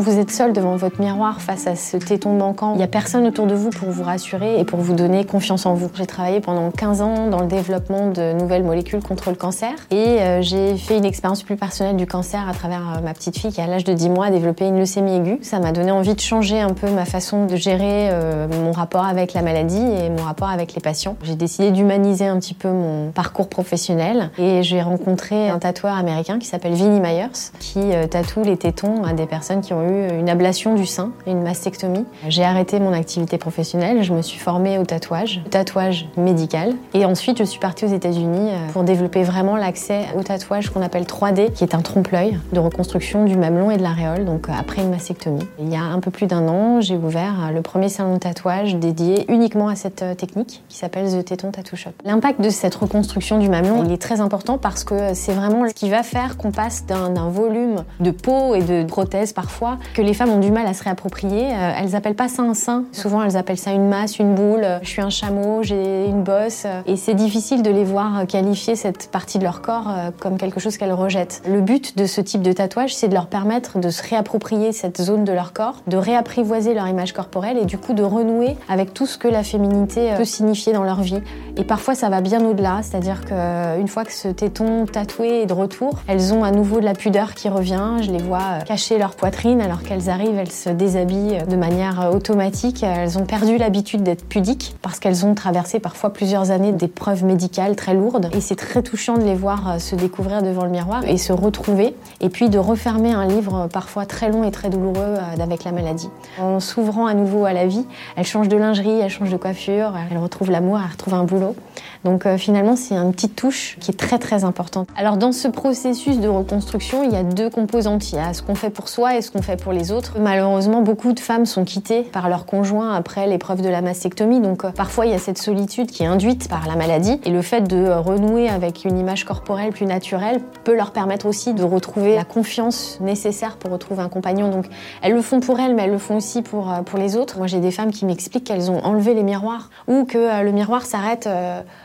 Vous êtes seul devant votre miroir face à ce téton manquant, il n'y a personne autour de vous pour vous rassurer et pour vous donner confiance en vous. J'ai travaillé pendant 15 ans dans le développement de nouvelles molécules contre le cancer et euh, j'ai fait une expérience plus personnelle du cancer à travers euh, ma petite fille qui, à l'âge de 10 mois, a développé une leucémie aiguë. Ça m'a donné envie de changer un peu ma façon de gérer euh, mon rapport avec la maladie et mon rapport avec les patients. J'ai décidé d'humaniser un petit peu mon parcours professionnel et j'ai rencontré un tatoueur américain qui s'appelle Vinnie Myers qui tatoue les tétons à des personnes qui ont eu une ablation du sein, une mastectomie. J'ai arrêté mon activité professionnelle, je me suis formée au tatouage, tatouage médical. Et ensuite, je suis partie aux États-Unis euh, pour développer vraiment l'accès au tatouage qu'on appelle 3D, qui est un trompe-l'œil de reconstruction du mamelon et de l'aréole, donc euh, après une mastectomie. Il y a un peu plus d'un an, j'ai ouvert euh, le premier salon de tatouage dédié uniquement à cette technique qui s'appelle The Teton Tattoo Shop. L'impact de cette reconstruction du mamelon, il est très important parce que c'est vraiment ce qui va faire qu'on passe d'un volume de peau et de prothèses parfois que les femmes ont du mal à se réapproprier. Euh, elles appellent pas ça un sein. Souvent, elles appellent ça une masse, une boule. Je suis un chameau, j'ai une bosse. Et c'est difficile de les voir qualifier cette partie de leur corps euh, comme quelque chose qu'elles rejettent. Le but de ce type de tatouage, c'est de leur permettre de se réapproprier cette zone de leur corps, de réapprivoiser leur image corporelle et du coup de renouer avec tout ce que la féminité euh, peut signifier dans leur vie. Et parfois, ça va bien au-delà, c'est-à-dire qu'une fois que ce téton tatoué est de retour, elles ont à nouveau de la pudeur qui revient. Je les vois cacher leur poitrine alors qu'elles arrivent, elles se déshabillent de manière euh, automatique. Elles ont perdu l'habitude d'être pudiques parce qu'elles ont traversé parfois plusieurs années d'épreuves médicales très lourdes. Et c'est très touchant de les voir euh, se découvrir devant le miroir et se retrouver. Et puis de refermer un livre euh, parfois très long et très douloureux avec la maladie. En s'ouvrant à nouveau à la vie, elles changent de lingerie, elles changent de coiffure, elles retrouvent l'amour, elles retrouvent un boulot. Donc finalement, c'est une petite touche qui est très très importante. Alors dans ce processus de reconstruction, il y a deux composantes. Il y a ce qu'on fait pour soi et ce qu'on fait pour les autres. Malheureusement, beaucoup de femmes sont quittées par leur conjoint après l'épreuve de la mastectomie. Donc euh, parfois, il y a cette solitude qui est induite par la maladie. Et le fait de euh, renouer avec une image corporelle plus naturelle peut leur permettre aussi de retrouver la confiance nécessaire pour retrouver un compagnon. Donc elles le font pour elles, mais elles le font aussi pour, euh, pour les autres. Moi, j'ai des femmes qui m'expliquent qu'elles ont enlevé les miroirs ou que le miroir s'arrête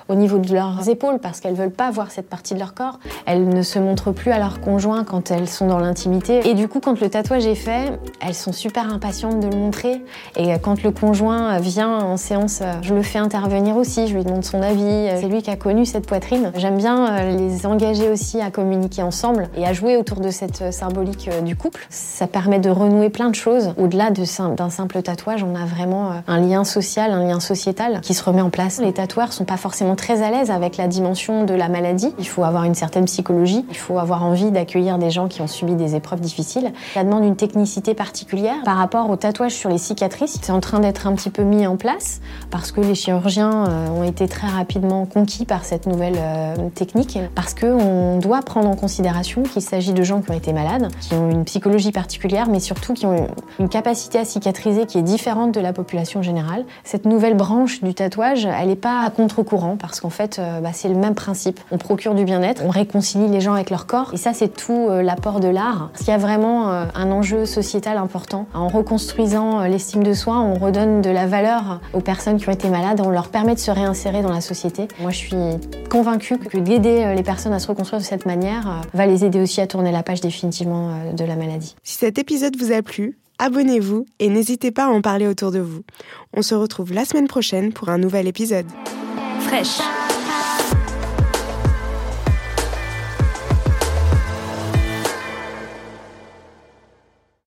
au niveau de leurs épaules parce qu'elles veulent pas voir cette partie de leur corps. Elles ne se montrent plus à leur conjoint quand elles sont dans l'intimité. Et du coup, quand le tatouage est elles sont super impatientes de le montrer. Et quand le conjoint vient en séance, je le fais intervenir aussi, je lui demande son avis. C'est lui qui a connu cette poitrine. J'aime bien euh, les engager aussi à communiquer ensemble et à jouer autour de cette symbolique euh, du couple. Ça permet de renouer plein de choses. Au-delà d'un simple tatouage, on a vraiment euh, un lien social, un lien sociétal qui se remet en place. Les tatoueurs sont pas forcément très à l'aise avec la dimension de la maladie. Il faut avoir une certaine psychologie, il faut avoir envie d'accueillir des gens qui ont subi des épreuves difficiles. Ça demande une technicité particulière par rapport au tatouage sur les cicatrices. C'est en train d'être un petit peu mis en place parce que les chirurgiens euh, ont été très rapidement conquis par cette nouvelle euh, technique parce qu'on doit prendre en considération qu'il s'agit de gens qui ont été malades, qui ont une psychologie particulière, mais surtout qui ont une capacité à cicatriser qui est différente de la population générale. Cette nouvelle branche du tatouage, elle n'est pas à contre-courant parce qu'en fait, euh, bah, c'est le même principe. On procure du bien-être, on réconcilie les gens avec leur corps et ça, c'est tout l'apport de l'art. Parce qu'il y a vraiment un enjeu sociétal important. En reconstruisant euh, l'estime de soi, on redonne de la valeur aux personnes qui ont été malades, on leur permet de se réinsérer dans la société. Moi, je suis convaincue que d'aider euh, les personnes à se reconstruire de cette manière euh, va les aider aussi à tourner la page définitivement de la maladie. Si cet épisode vous a plu, abonnez-vous et n'hésitez pas à en parler autour de vous. On se retrouve la semaine prochaine pour un nouvel épisode. Fraîche